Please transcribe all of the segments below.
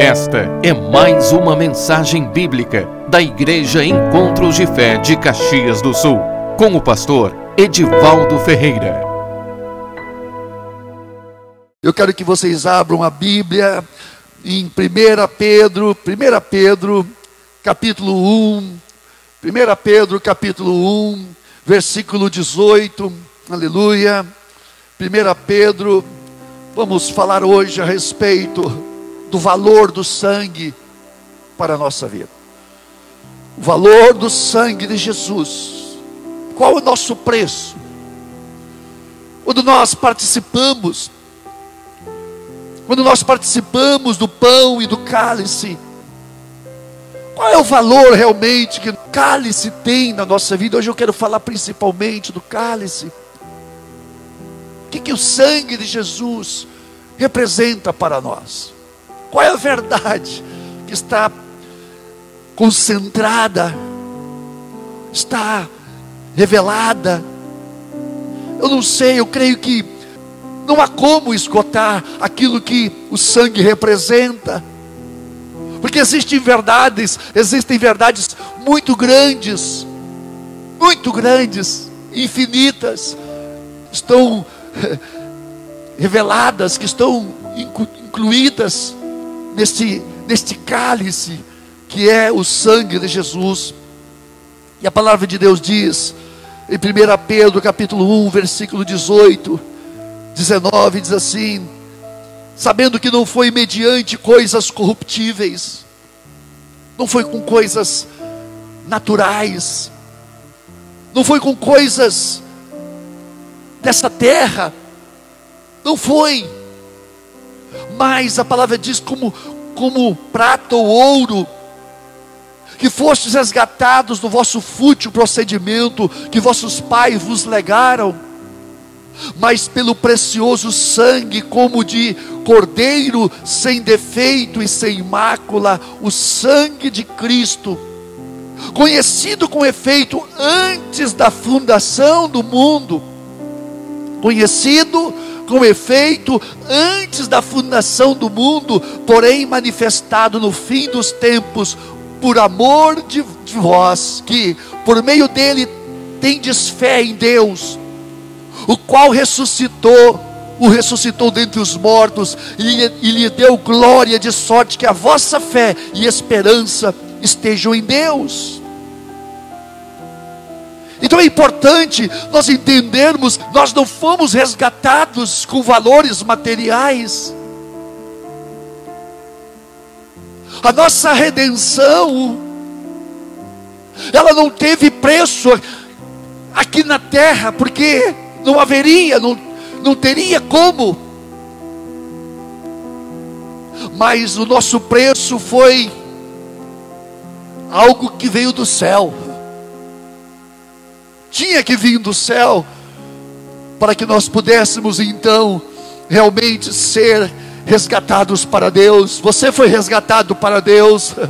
Esta é mais uma mensagem bíblica da Igreja Encontros de Fé de Caxias do Sul, com o pastor Edivaldo Ferreira. Eu quero que vocês abram a Bíblia em 1 Pedro, 1 Pedro, capítulo 1, 1 Pedro, capítulo 1, versículo 18, aleluia. 1 Pedro, vamos falar hoje a respeito do valor do sangue para a nossa vida. O valor do sangue de Jesus. Qual o nosso preço? Quando nós participamos, quando nós participamos do pão e do cálice, qual é o valor realmente que o cálice tem na nossa vida? Hoje eu quero falar principalmente do cálice. O que, que o sangue de Jesus representa para nós? Qual é a verdade que está concentrada, está revelada? Eu não sei, eu creio que não há como esgotar aquilo que o sangue representa. Porque existem verdades, existem verdades muito grandes, muito grandes, infinitas, estão reveladas, que estão incluídas neste, neste cálice que é o sangue de Jesus. E a palavra de Deus diz, em 1 Pedro capítulo 1, versículo 18, 19, diz assim: sabendo que não foi mediante coisas corruptíveis, não foi com coisas naturais, não foi com coisas dessa terra, não foi mas a palavra diz como, como prata ou ouro, que fostes resgatados do vosso fútil procedimento que vossos pais vos legaram, mas pelo precioso sangue, como de cordeiro sem defeito e sem mácula, o sangue de Cristo, conhecido com efeito antes da fundação do mundo, conhecido com efeito antes da fundação do mundo, porém manifestado no fim dos tempos, por amor de, de vós, que por meio dele tendes fé em Deus, o qual ressuscitou, o ressuscitou dentre os mortos e, e lhe deu glória, de sorte que a vossa fé e esperança estejam em Deus. Então é importante nós entendermos, nós não fomos resgatados com valores materiais. A nossa redenção, ela não teve preço aqui na terra, porque não haveria, não, não teria como. Mas o nosso preço foi algo que veio do céu tinha que vir do céu, para que nós pudéssemos então realmente ser resgatados para Deus. Você foi resgatado para Deus.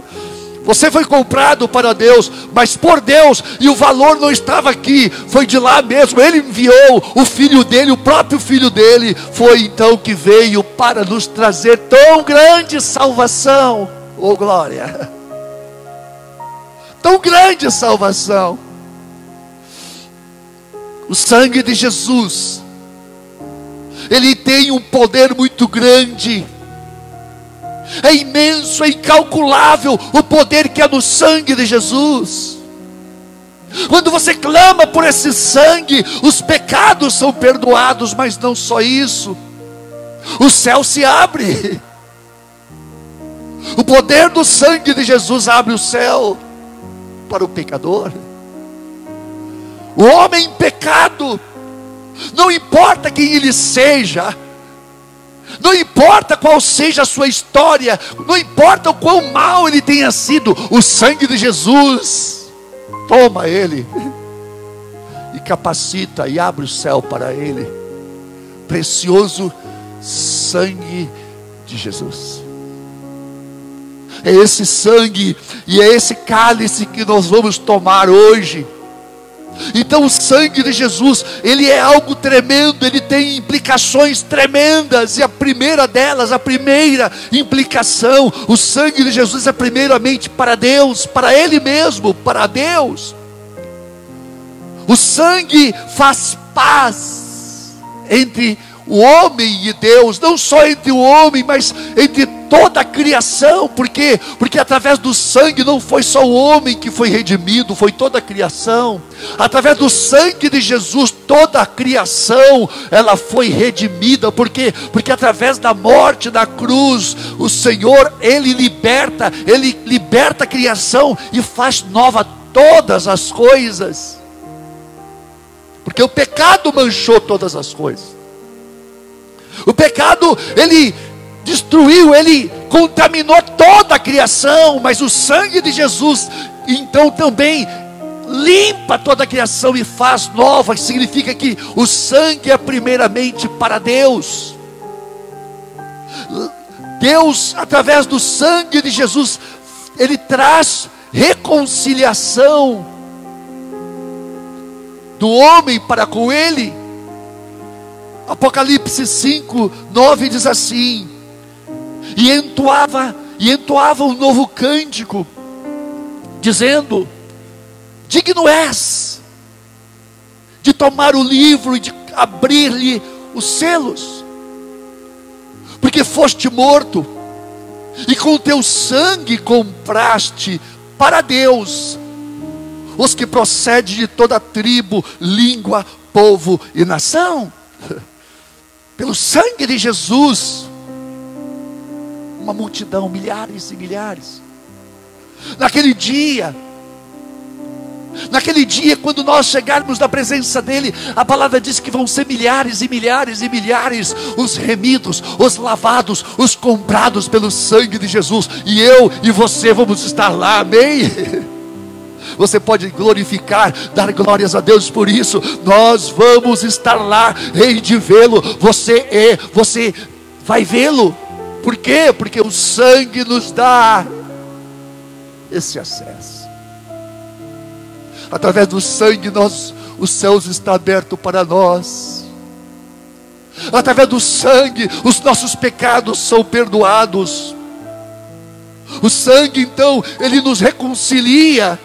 Você foi comprado para Deus, mas por Deus, e o valor não estava aqui, foi de lá mesmo. Ele enviou o filho dele, o próprio filho dele, foi então que veio para nos trazer tão grande salvação. Oh glória! Tão grande salvação. O sangue de Jesus, ele tem um poder muito grande. É imenso, é incalculável o poder que há no sangue de Jesus. Quando você clama por esse sangue, os pecados são perdoados, mas não só isso. O céu se abre. O poder do sangue de Jesus abre o céu para o pecador. O homem em pecado, não importa quem ele seja, não importa qual seja a sua história, não importa o quão mal ele tenha sido, o sangue de Jesus. Toma ele. E capacita e abre o céu para ele. Precioso sangue de Jesus. É esse sangue e é esse cálice que nós vamos tomar hoje Então o sangue de Jesus, ele é algo tremendo, ele tem implicações tremendas, e a primeira delas, a primeira implicação, o sangue de Jesus é primeiramente para Deus, para ele mesmo, para Deus. O sangue faz paz entre o homem e Deus, não só entre o homem, mas entre toda a criação, por quê? Porque através do sangue não foi só o homem que foi redimido, foi toda a criação. Através do sangue de Jesus, toda a criação, ela foi redimida, por quê? Porque através da morte da cruz, o Senhor, ele liberta, ele liberta a criação e faz nova todas as coisas. Porque o pecado manchou todas as coisas. O pecado, ele destruiu, ele contaminou toda a criação, mas o sangue de Jesus, então também limpa toda a criação e faz nova, significa que o sangue é primeiramente para Deus. Deus, através do sangue de Jesus, ele traz reconciliação do homem para com ele. Apocalipse 5, 9 diz assim: E entoava, e entoava um novo cântico, dizendo: Digno és de tomar o livro e de abrir-lhe os selos, porque foste morto, e com o teu sangue compraste para Deus os que procedem de toda tribo, língua, povo e nação pelo sangue de Jesus, uma multidão, milhares e milhares. Naquele dia, naquele dia, quando nós chegarmos na presença dEle, a palavra diz que vão ser milhares e milhares e milhares os remidos, os lavados, os comprados pelo sangue de Jesus, e eu e você vamos estar lá, amém? Você pode glorificar, dar glórias a Deus por isso. Nós vamos estar lá, rei de vê-lo. Você é, você vai vê-lo. Por quê? Porque o sangue nos dá esse acesso. Através do sangue nós os céus está aberto para nós. Através do sangue os nossos pecados são perdoados. O sangue então ele nos reconcilia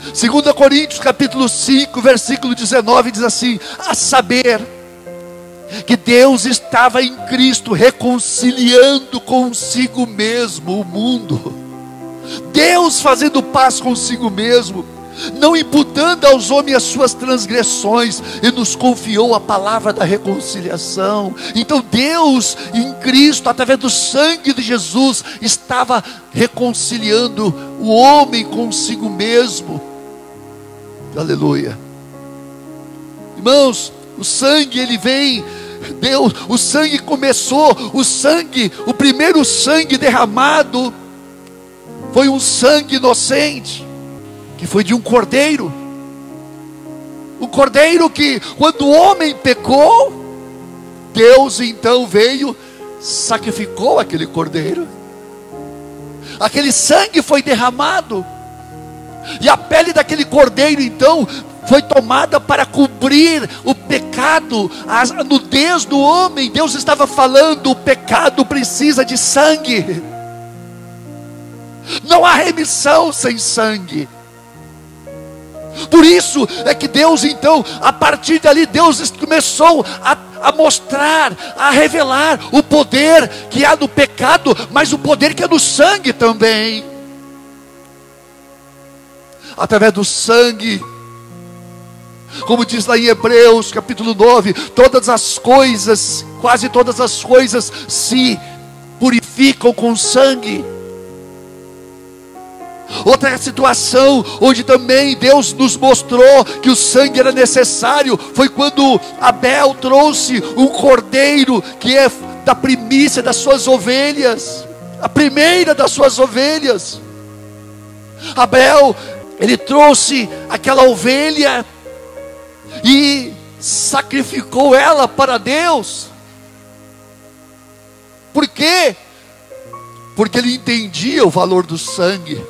2 Coríntios capítulo 5, versículo 19 diz assim: a saber que Deus estava em Cristo reconciliando consigo mesmo o mundo. Deus fazendo paz consigo mesmo, não imputando aos homens as suas transgressões, e nos confiou a palavra da reconciliação. Então Deus em Cristo, através do sangue de Jesus, estava reconciliando o homem consigo mesmo. Aleluia. Irmãos, o sangue ele vem Deus, o sangue começou, o sangue, o primeiro sangue derramado foi um sangue inocente, que foi de um cordeiro. O cordeiro que, quando o homem pecou, Deus então veio, sacrificou aquele cordeiro. Aquele sangue foi derramado e a pele daquele cordeiro, então, foi tomada para cobrir o pecado, a nudez do homem. Deus estava falando: o pecado precisa de sangue. Não há remissão sem sangue. Por isso é que Deus, então, a partir dali, Deus começou a, a, mostrar, a revelar o poder que há no pecado, mas o poder que há no sangue também através do sangue. Como diz lá em Hebreus capítulo 9: todas as coisas, quase todas as coisas, se purificam com sangue. Outra situação onde também Deus nos mostrou que o sangue era necessário foi quando Abel trouxe um cordeiro que é da primícia das suas ovelhas, a primeira das suas ovelhas. Abel ele trouxe aquela ovelha e sacrificou ela para Deus. Por quê? Porque ele entendia o valor do sangue.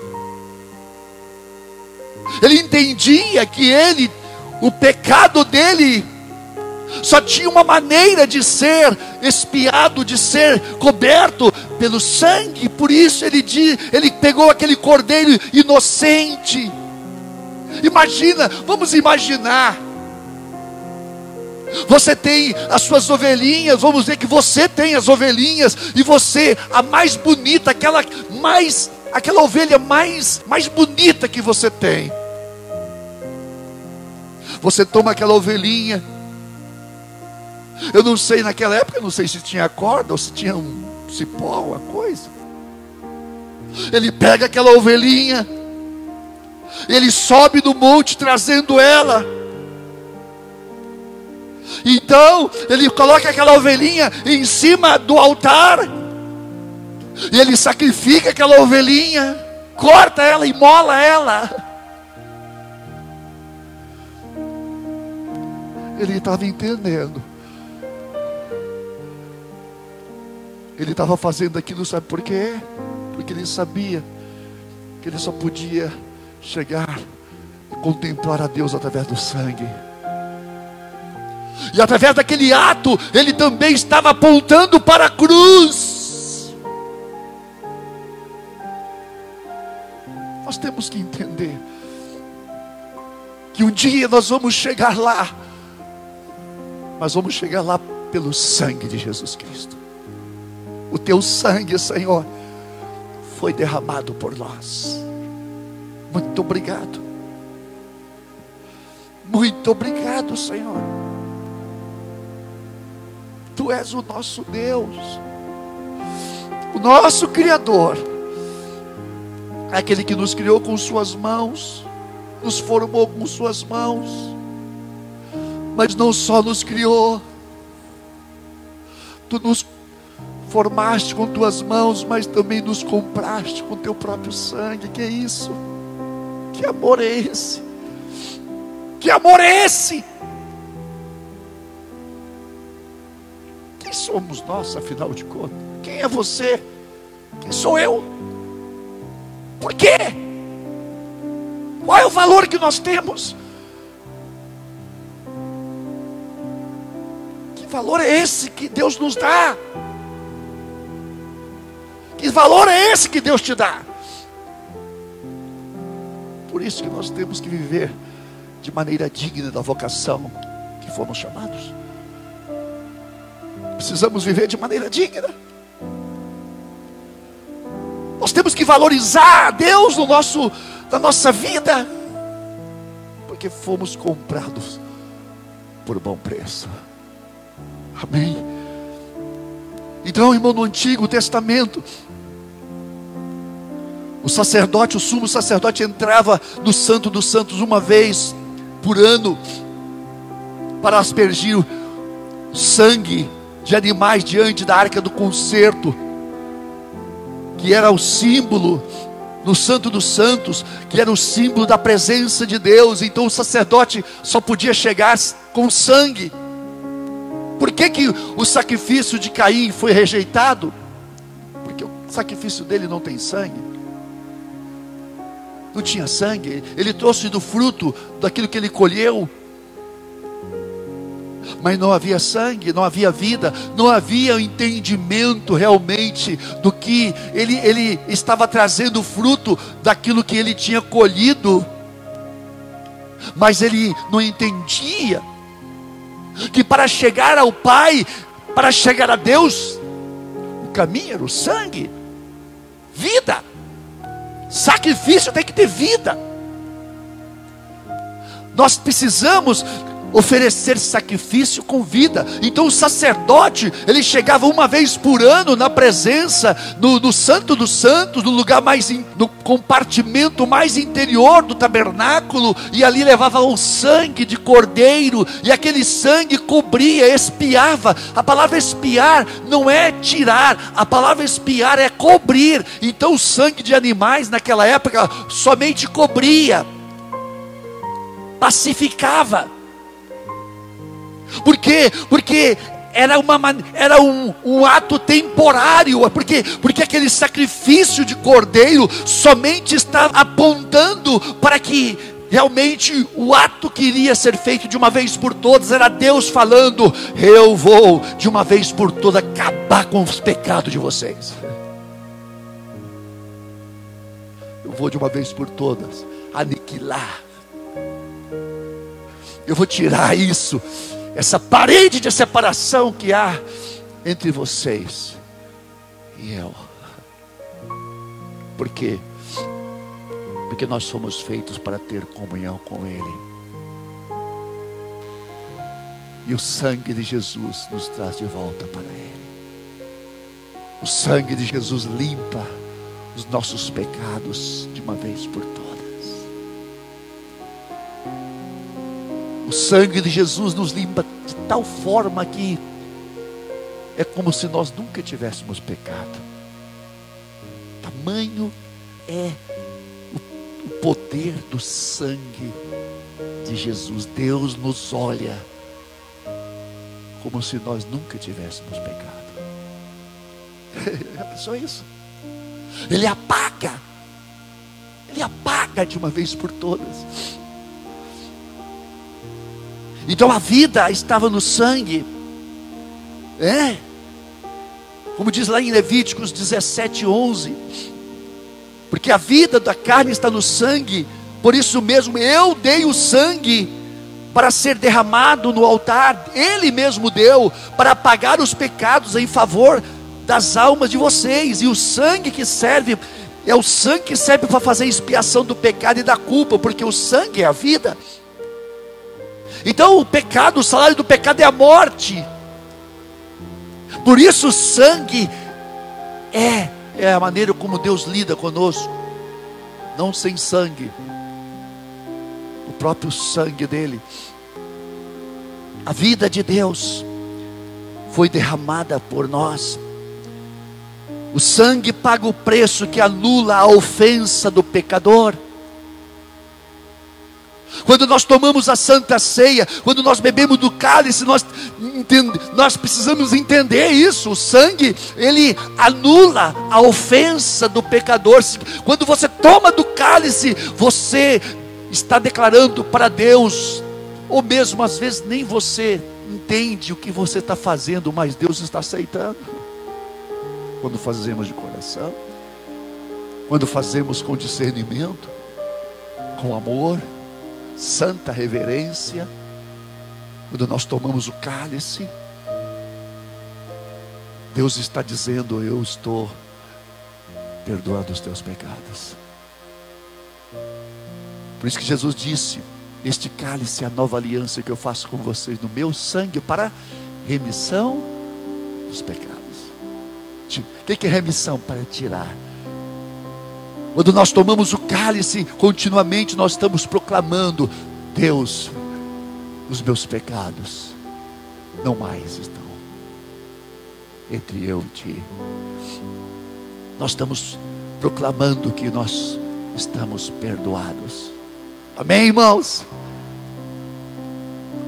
Ele entendia que ele o pecado dele só tinha uma maneira de ser espiado, de ser coberto pelo sangue. Por isso ele, ele pegou aquele cordeiro inocente. Imagina, vamos imaginar. Você tem as suas ovelhinhas, vamos dizer que você tem as ovelhinhas e você a mais bonita, aquela mais aquela ovelha mais mais bonita que você tem. Você toma aquela ovelhinha. Eu não sei naquela época, não sei se tinha corda ou se tinha um cipó, uma coisa. Ele pega aquela ovelhinha, ele sobe do monte trazendo ela. Então, ele coloca aquela ovelhinha em cima do altar. E ele sacrifica aquela ovelhinha, corta ela e mola ela. Ele estava entendendo. Ele estava fazendo aquilo, sabe por quê? Porque ele sabia que ele só podia chegar e contemplar a Deus através do sangue. E através daquele ato, ele também estava apontando para a cruz. Nós temos que entender que um dia nós vamos chegar lá, mas vamos chegar lá pelo sangue de Jesus Cristo. O teu sangue, Senhor, foi derramado por nós. Muito obrigado. Muito obrigado, Senhor. Tu és o nosso Deus, o nosso Criador, aquele que nos criou com Suas mãos, nos formou com Suas mãos, mas não só nos criou, Tu nos formaste com Tuas mãos, mas também nos compraste com Teu próprio sangue. Que é isso? Que amor é esse? Que amor é esse? Quem somos nós, afinal de contas? Quem é você? Quem sou eu? Por quê? Qual é o valor que nós temos? Que valor é esse que Deus nos dá? Que valor é esse que Deus te dá? Por isso que nós temos que viver de maneira digna da vocação que fomos chamados. Precisamos viver de maneira digna. Nós temos que valorizar a Deus no nosso, na nossa vida, porque fomos comprados por bom preço. Amém. Então, irmão, no Antigo Testamento, o sacerdote, o sumo sacerdote, entrava no Santo dos Santos uma vez por ano para aspergir sangue de animais diante da arca do concerto, que era o símbolo no Santo dos Santos, que era o símbolo da presença de Deus. Então o sacerdote só podia chegar com sangue. Por que, que o sacrifício de Caim foi rejeitado? Porque o sacrifício dele não tem sangue. Não tinha sangue, ele trouxe do fruto daquilo que ele colheu. Mas não havia sangue, não havia vida, não havia entendimento realmente do que ele, ele estava trazendo fruto daquilo que ele tinha colhido, mas ele não entendia que para chegar ao Pai, para chegar a Deus, o caminho era o sangue, vida, sacrifício tem que ter vida. Nós precisamos oferecer sacrifício com vida. Então o sacerdote, ele chegava uma vez por ano na presença no, no Santo dos Santos, no lugar mais, in, no compartimento mais interior do tabernáculo, e ali levava o sangue de cordeiro, e aquele sangue cobria, espiava. A palavra espiar não é tirar, a palavra espiar é cobrir. Então o sangue de animais naquela época somente cobria, pacificava por quê? Porque era, uma, era um, um, ato temporário, porque, porque aquele sacrifício de cordeiro somente estava apontando para que realmente o ato que iria ser feito de uma vez por todas era Deus falando: Eu vou de uma vez por todas acabar com os pecados de vocês. Eu vou de uma vez por todas aniquilar. Eu vou tirar isso, essa parede de separação que há entre vocês e eu. Por quê? Porque nós somos feitos para ter comunhão com Ele. E o sangue de Jesus nos traz de volta para Ele. O sangue de Jesus limpa os nossos pecados de uma vez por todas. O sangue de Jesus nos limpa de tal forma que é como se nós nunca tivéssemos pecado. Tamanho é poder do sangue de Jesus. Deus nos olha como se nós nunca tivéssemos pecado. É só isso. Ele apaga. Ele apaga de uma vez por todas. Então a vida estava no sangue. É. Como diz lá em Levíticos 17, 11 porque a vida da carne está no sangue, por isso mesmo eu dei o sangue para ser derramado no altar, Ele mesmo deu para pagar os pecados em favor das almas de vocês, e o sangue que serve é o sangue que serve para fazer expiação do pecado e da culpa, porque o sangue é a vida. Então o pecado, o salário do pecado é a morte. Por isso o sangue é é a maneira como Deus lida conosco, não sem sangue, o próprio sangue dele. A vida de Deus foi derramada por nós. O sangue paga o preço que anula a ofensa do pecador. Quando nós tomamos a santa ceia, quando nós bebemos do cálice, nós, nós precisamos entender isso. O sangue, ele anula a ofensa do pecador. Quando você toma do cálice, você está declarando para Deus, ou mesmo às vezes nem você entende o que você está fazendo, mas Deus está aceitando. Quando fazemos de coração, quando fazemos com discernimento, com amor santa reverência, quando nós tomamos o cálice, Deus está dizendo: Eu estou perdoando os teus pecados. Por isso que Jesus disse: Este cálice é a nova aliança que eu faço com vocês no meu sangue para remissão dos pecados. O que é remissão? Para tirar quando nós tomamos o cálice, continuamente nós estamos proclamando: Deus, os meus pecados não mais estão entre eu e ti. Nós estamos proclamando que nós estamos perdoados. Amém, irmãos?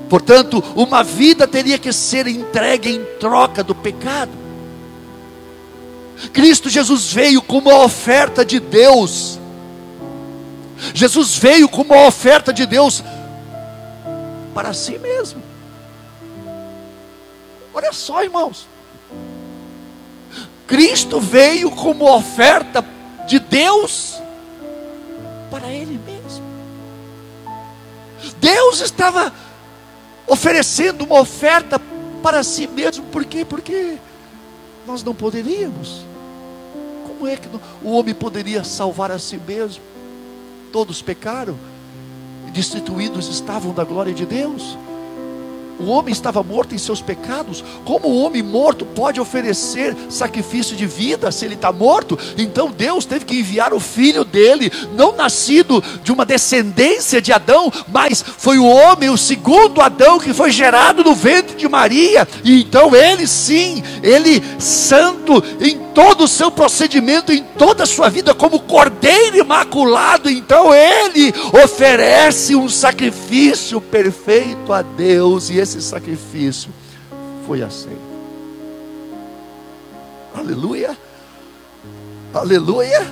Portanto, uma vida teria que ser entregue em troca do pecado. Cristo Jesus veio como a oferta de Deus. Jesus veio como a oferta de Deus para si mesmo. Olha só, irmãos. Cristo veio como oferta de Deus para Ele mesmo. Deus estava oferecendo uma oferta para si mesmo, por quê? Porque nós não poderíamos. Como é que o homem poderia salvar a si mesmo? Todos pecaram destituídos estavam da glória de Deus. O homem estava morto em seus pecados. Como o homem morto pode oferecer sacrifício de vida se ele está morto? Então Deus teve que enviar o filho dele, não nascido de uma descendência de Adão, mas foi o homem, o segundo Adão, que foi gerado no ventre de Maria. E então ele sim, ele santo em todo o seu procedimento, em toda a sua vida, como cordeiro imaculado, então ele oferece um sacrifício perfeito a Deus. E esse sacrifício foi aceito. Aleluia. Aleluia.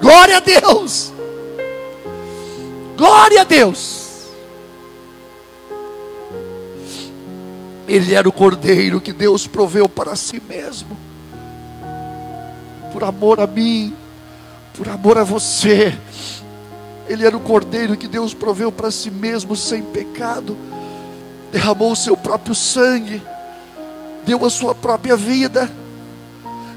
Glória a Deus. Glória a Deus! Ele era o cordeiro que Deus proveu para si mesmo, por amor a mim, por amor a você. Ele era o cordeiro que Deus proveu para si mesmo, sem pecado, derramou o seu próprio sangue, deu a sua própria vida,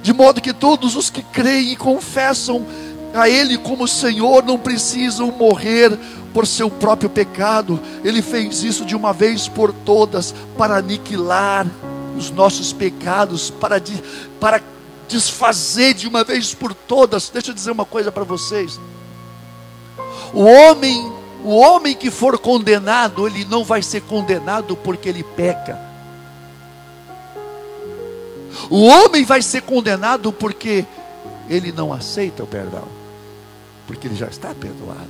de modo que todos os que creem e confessam a Ele como Senhor não precisam morrer por seu próprio pecado, Ele fez isso de uma vez por todas, para aniquilar os nossos pecados, para, de, para desfazer de uma vez por todas. Deixa eu dizer uma coisa para vocês. O homem, o homem que for condenado, ele não vai ser condenado porque ele peca. O homem vai ser condenado porque ele não aceita o perdão, porque ele já está perdoado.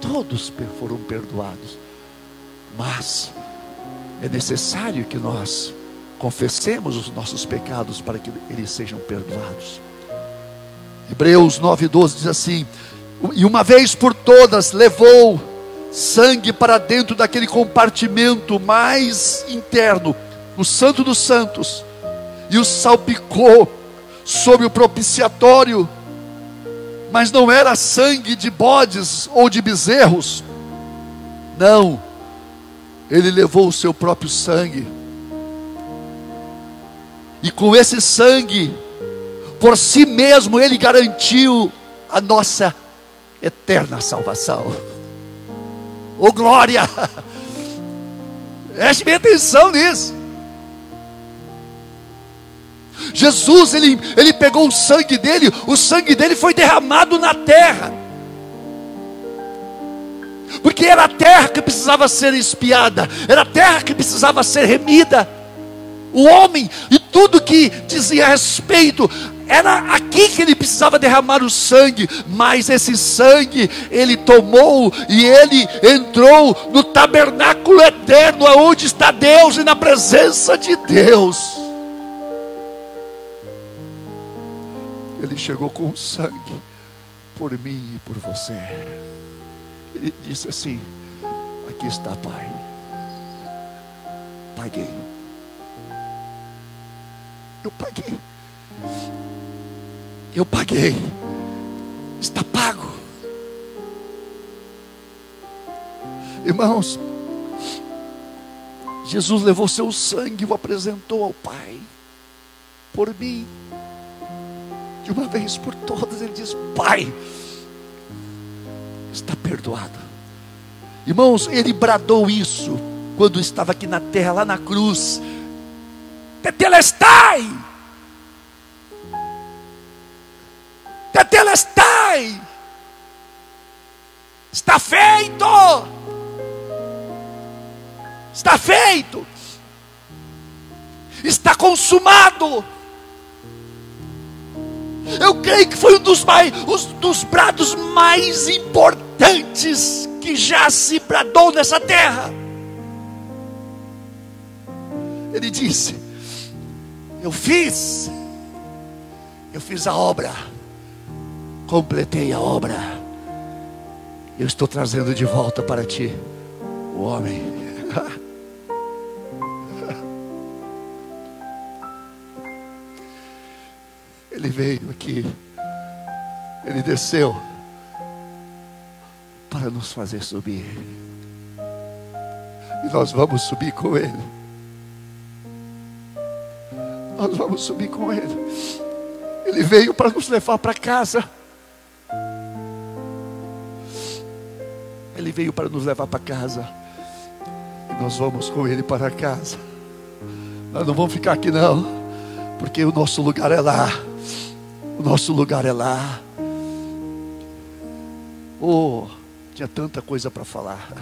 Todos foram perdoados. Mas é necessário que nós confessemos os nossos pecados para que eles sejam perdoados. Hebreus 9:12 diz assim: "E uma vez por todas levou sangue para dentro daquele compartimento mais interno, o santo dos santos, e o salpicou sobre o propiciatório mas não era sangue de bodes ou de bezerros. Não, ele levou o seu próprio sangue. E com esse sangue, por si mesmo, ele garantiu a nossa eterna salvação. Oh glória! Preste bem atenção nisso. Jesus, ele, ele pegou o sangue dele, o sangue dele foi derramado na terra. Porque era a terra que precisava ser espiada, era a terra que precisava ser remida. O homem e tudo que dizia respeito, era aqui que ele precisava derramar o sangue, mas esse sangue ele tomou e ele entrou no tabernáculo eterno, aonde está Deus e na presença de Deus. Ele chegou com sangue por mim e por você. Ele disse assim: Aqui está, Pai. Paguei. Eu paguei. Eu paguei. Está pago. Irmãos, Jesus levou seu sangue e o apresentou ao Pai por mim de uma vez por todas, ele diz: Pai, está perdoado. Irmãos, ele bradou isso quando estava aqui na terra, lá na cruz. Tetelestai! Tetelestai! Está feito! Está feito! Está consumado! Eu creio que foi um dos, mais, os, dos brados mais importantes que já se bradou nessa terra. Ele disse: Eu fiz, eu fiz a obra, completei a obra, eu estou trazendo de volta para ti o homem. Ele veio aqui, ele desceu para nos fazer subir. E nós vamos subir com ele. Nós vamos subir com ele. Ele veio para nos levar para casa. Ele veio para nos levar para casa. E nós vamos com ele para casa. Nós não vamos ficar aqui não, porque o nosso lugar é lá. O nosso lugar é lá. Oh, tinha tanta coisa para falar.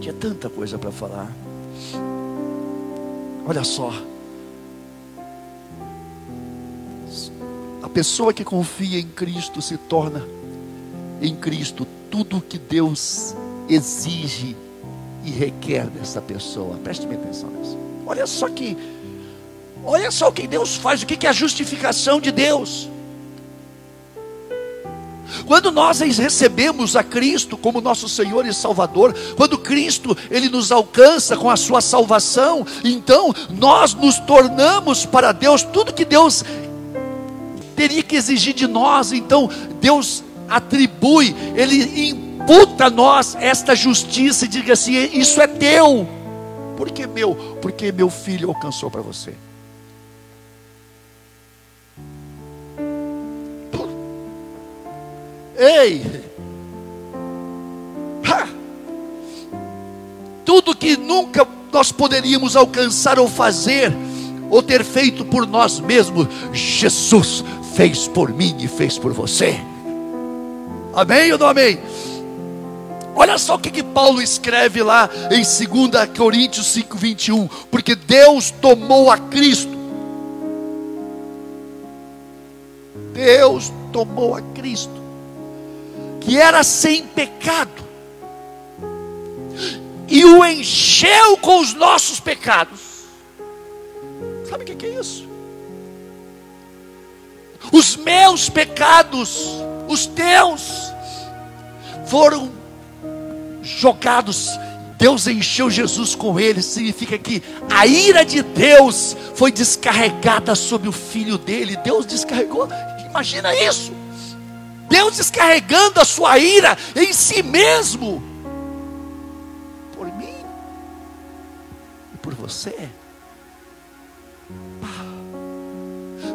Tinha tanta coisa para falar. Olha só. A pessoa que confia em Cristo se torna em Cristo tudo que Deus exige e requer dessa pessoa. Preste atenção nisso. Olha só que Olha só o que Deus faz, o que é a justificação de Deus. Quando nós recebemos a Cristo como nosso Senhor e Salvador, quando Cristo ele nos alcança com a sua salvação, então nós nos tornamos para Deus tudo que Deus teria que exigir de nós. Então Deus atribui, ele imputa a nós esta justiça e diga assim: isso é teu. Por que meu? Porque meu filho alcançou para você. Ei! Ha! Tudo que nunca nós poderíamos alcançar ou fazer, ou ter feito por nós mesmos, Jesus fez por mim e fez por você. Amém ou não amém? Olha só o que, que Paulo escreve lá em 2 Coríntios 5, 21. Porque Deus tomou a Cristo. Deus tomou a Cristo que era sem pecado, e o encheu com os nossos pecados. Sabe o que é isso? Os meus pecados, os teus, foram jogados. Deus encheu Jesus com eles. Significa que a ira de Deus foi descarregada sobre o filho dele. Deus descarregou. Imagina isso. Deus descarregando a sua ira em si mesmo, por mim e por você. Ah.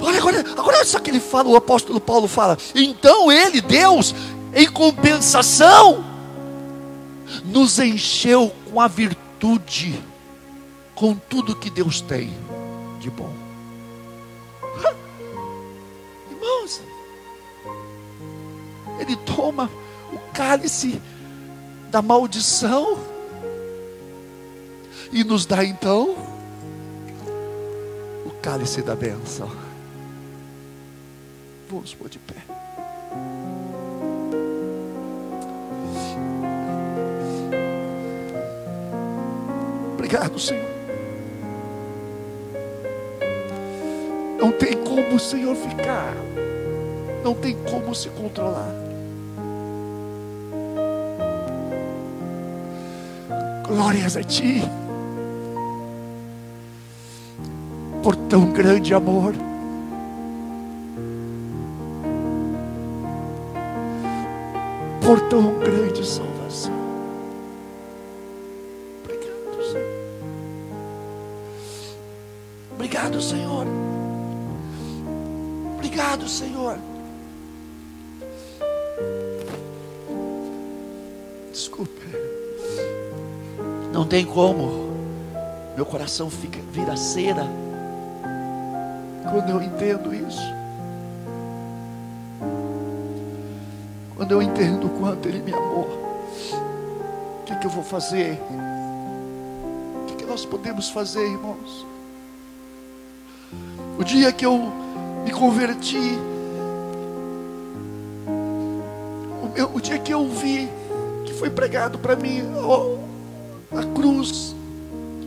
Olha agora, agora só que ele fala, o apóstolo Paulo fala. Então ele, Deus, em compensação, nos encheu com a virtude, com tudo que Deus tem de bom. Ele toma o cálice da maldição e nos dá então o cálice da bênção. Vamos pôr de pé. Obrigado, Senhor. Não tem como o Senhor ficar, não tem como se controlar. Glórias a Ti. Por tão grande amor. Por tão grande salvação. Não tem como. Meu coração fica vira cera quando eu entendo isso. Quando eu entendo o quanto Ele me amou. O que, que eu vou fazer? O que, que nós podemos fazer, irmãos? O dia que eu me converti, o, meu, o dia que eu vi que foi pregado para mim, oh, a cruz.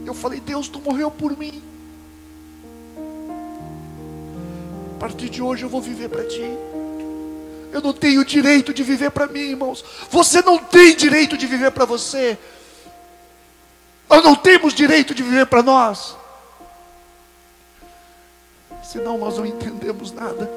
Eu falei, Deus, tu morreu por mim. A partir de hoje eu vou viver para ti. Eu não tenho direito de viver para mim, irmãos. Você não tem direito de viver para você. Nós não temos direito de viver para nós. Senão nós não entendemos nada.